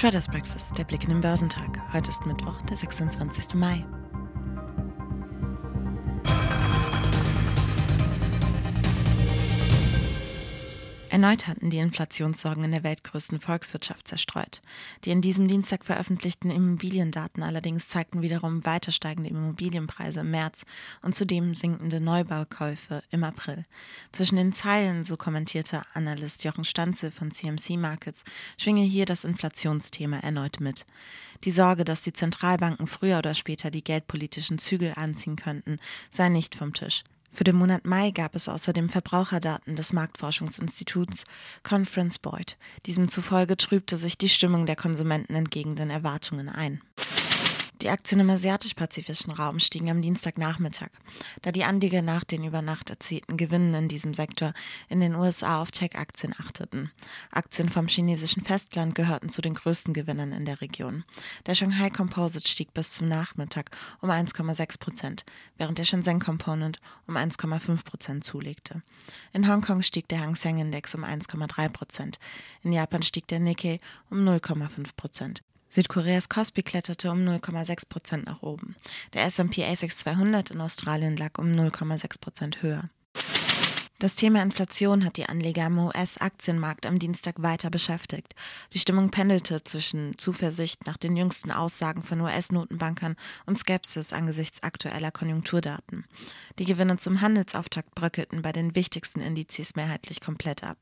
Traders Breakfast, der Blick in den Börsentag. Heute ist Mittwoch, der 26. Mai. Erneut hatten die Inflationssorgen in der weltgrößten Volkswirtschaft zerstreut. Die in diesem Dienstag veröffentlichten Immobiliendaten allerdings zeigten wiederum weiter steigende Immobilienpreise im März und zudem sinkende Neubaukäufe im April. Zwischen den Zeilen, so kommentierte Analyst Jochen Stanze von CMC Markets, schwinge hier das Inflationsthema erneut mit. Die Sorge, dass die Zentralbanken früher oder später die geldpolitischen Zügel anziehen könnten, sei nicht vom Tisch. Für den Monat Mai gab es außerdem Verbraucherdaten des Marktforschungsinstituts Conference Boyd. Diesem zufolge trübte sich die Stimmung der Konsumenten entgegen den Erwartungen ein. Die Aktien im asiatisch-pazifischen Raum stiegen am Dienstagnachmittag, da die Anleger nach den über Nacht erzielten Gewinnen in diesem Sektor in den USA auf Tech-Aktien achteten. Aktien vom chinesischen Festland gehörten zu den größten Gewinnern in der Region. Der Shanghai Composite stieg bis zum Nachmittag um 1,6 Prozent, während der Shenzhen Component um 1,5 Prozent zulegte. In Hongkong stieg der Hang Seng Index um 1,3 Prozent. In Japan stieg der Nikkei um 0,5 Prozent. Südkoreas Kospi kletterte um 0,6 Prozent nach oben. Der S&P ASX 200 in Australien lag um 0,6 Prozent höher. Das Thema Inflation hat die Anleger am US-Aktienmarkt am Dienstag weiter beschäftigt. Die Stimmung pendelte zwischen Zuversicht nach den jüngsten Aussagen von US-Notenbankern und Skepsis angesichts aktueller Konjunkturdaten. Die Gewinne zum Handelsauftakt bröckelten bei den wichtigsten Indizes mehrheitlich komplett ab.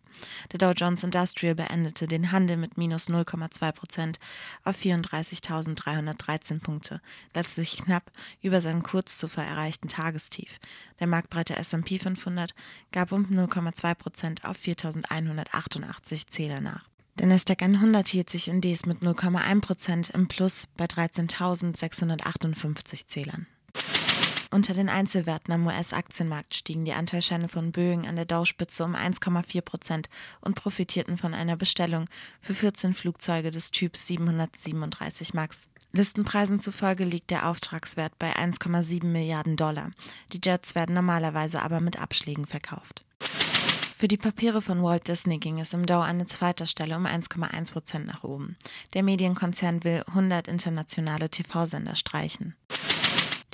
Der Dow Jones Industrial beendete den Handel mit minus 0,2 Prozent auf 34.313 Punkte, letztlich knapp über seinem kurz zuvor erreichten Tagestief. Der marktbreite S&P 500 gab gab um 0,2 Prozent auf 4.188 Zähler nach. Der Nasdaq 100 hielt sich indes mit 0,1 Prozent im Plus bei 13.658 Zählern. Unter den Einzelwerten am US-Aktienmarkt stiegen die Anteilscheine von Boeing an der Dow-Spitze um 1,4 Prozent und profitierten von einer Bestellung für 14 Flugzeuge des Typs 737 MAX. Listenpreisen zufolge liegt der Auftragswert bei 1,7 Milliarden Dollar. Die Jets werden normalerweise aber mit Abschlägen verkauft. Für die Papiere von Walt Disney ging es im Dow an zweiter Stelle um 1,1 Prozent nach oben. Der Medienkonzern will 100 internationale TV-Sender streichen.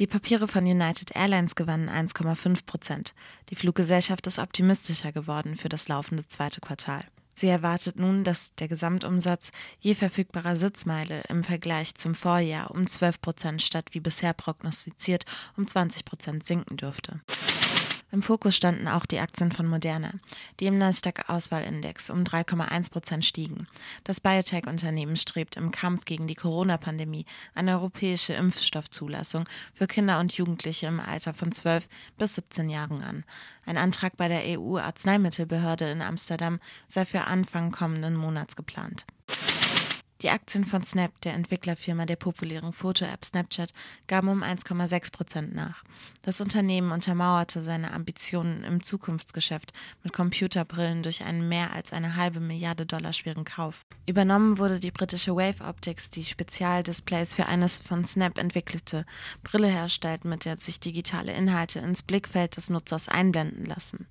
Die Papiere von United Airlines gewannen 1,5 Prozent. Die Fluggesellschaft ist optimistischer geworden für das laufende zweite Quartal. Sie erwartet nun, dass der Gesamtumsatz je verfügbarer Sitzmeile im Vergleich zum Vorjahr um 12 Prozent statt wie bisher prognostiziert um 20 Prozent sinken dürfte. Im Fokus standen auch die Aktien von Moderna, die im Nasdaq-Auswahlindex um 3,1 Prozent stiegen. Das Biotech-Unternehmen strebt im Kampf gegen die Corona-Pandemie eine europäische Impfstoffzulassung für Kinder und Jugendliche im Alter von 12 bis 17 Jahren an. Ein Antrag bei der EU-Arzneimittelbehörde in Amsterdam sei für Anfang kommenden Monats geplant. Die Aktien von Snap, der Entwicklerfirma der populären Foto-App Snapchat, gaben um 1,6 Prozent nach. Das Unternehmen untermauerte seine Ambitionen im Zukunftsgeschäft mit Computerbrillen durch einen mehr als eine halbe Milliarde Dollar schweren Kauf. Übernommen wurde die britische Wave Optics, die Spezialdisplays für eines von Snap entwickelte Brille herstellt, mit der sich digitale Inhalte ins Blickfeld des Nutzers einblenden lassen.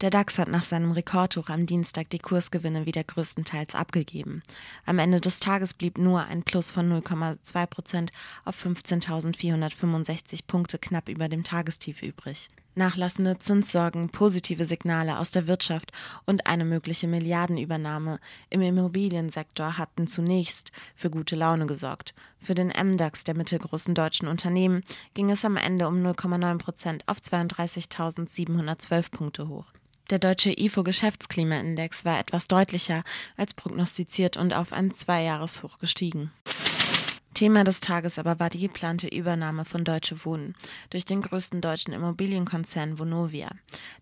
Der DAX hat nach seinem Rekordhoch am Dienstag die Kursgewinne wieder größtenteils abgegeben. Am Ende des Tages blieb nur ein Plus von 0,2 Prozent auf 15.465 Punkte knapp über dem Tagestief übrig. Nachlassende Zinssorgen, positive Signale aus der Wirtschaft und eine mögliche Milliardenübernahme im Immobiliensektor hatten zunächst für gute Laune gesorgt. Für den MDAX der mittelgroßen deutschen Unternehmen ging es am Ende um 0,9 Prozent auf 32.712 Punkte hoch. Der deutsche IFO-Geschäftsklimaindex war etwas deutlicher als prognostiziert und auf ein Zweijahreshoch gestiegen. Thema des Tages aber war die geplante Übernahme von Deutsche Wohnen durch den größten deutschen Immobilienkonzern Vonovia.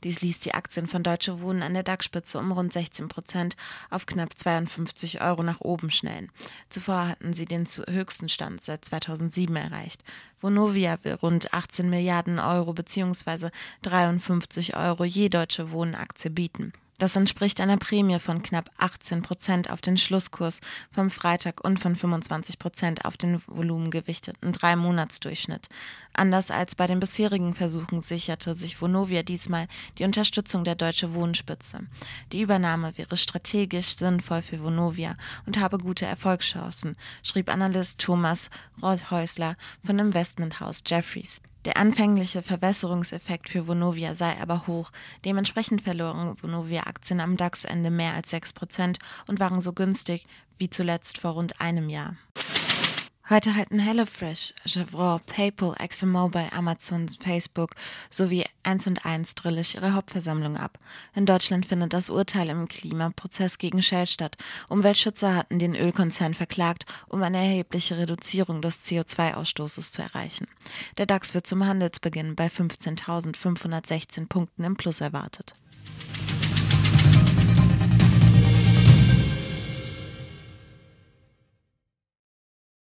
Dies ließ die Aktien von Deutsche Wohnen an der DAX-Spitze um rund 16 Prozent auf knapp 52 Euro nach oben schnellen. Zuvor hatten sie den höchsten Stand seit 2007 erreicht. Vonovia will rund 18 Milliarden Euro bzw. 53 Euro je Deutsche Wohnen Aktie bieten. Das entspricht einer Prämie von knapp 18 Prozent auf den Schlusskurs vom Freitag und von 25 Prozent auf den volumengewichteten Drei-Monats-Durchschnitt. Anders als bei den bisherigen Versuchen sicherte sich Vonovia diesmal die Unterstützung der Deutsche Wohnspitze. Die Übernahme wäre strategisch sinnvoll für Vonovia und habe gute Erfolgschancen, schrieb Analyst Thomas Rothäusler von Investmenthaus Jeffries. Der anfängliche Verwässerungseffekt für Vonovia sei aber hoch. Dementsprechend verloren Vonovia-Aktien am DAX-Ende mehr als 6 Prozent und waren so günstig wie zuletzt vor rund einem Jahr. Heute halten HelloFresh, Chevron, PayPal, ExxonMobil, Amazon, Facebook sowie 1 und 1 Drillisch ihre Hauptversammlung ab. In Deutschland findet das Urteil im Klimaprozess gegen Shell statt. Umweltschützer hatten den Ölkonzern verklagt, um eine erhebliche Reduzierung des CO2-Ausstoßes zu erreichen. Der DAX wird zum Handelsbeginn bei 15.516 Punkten im Plus erwartet.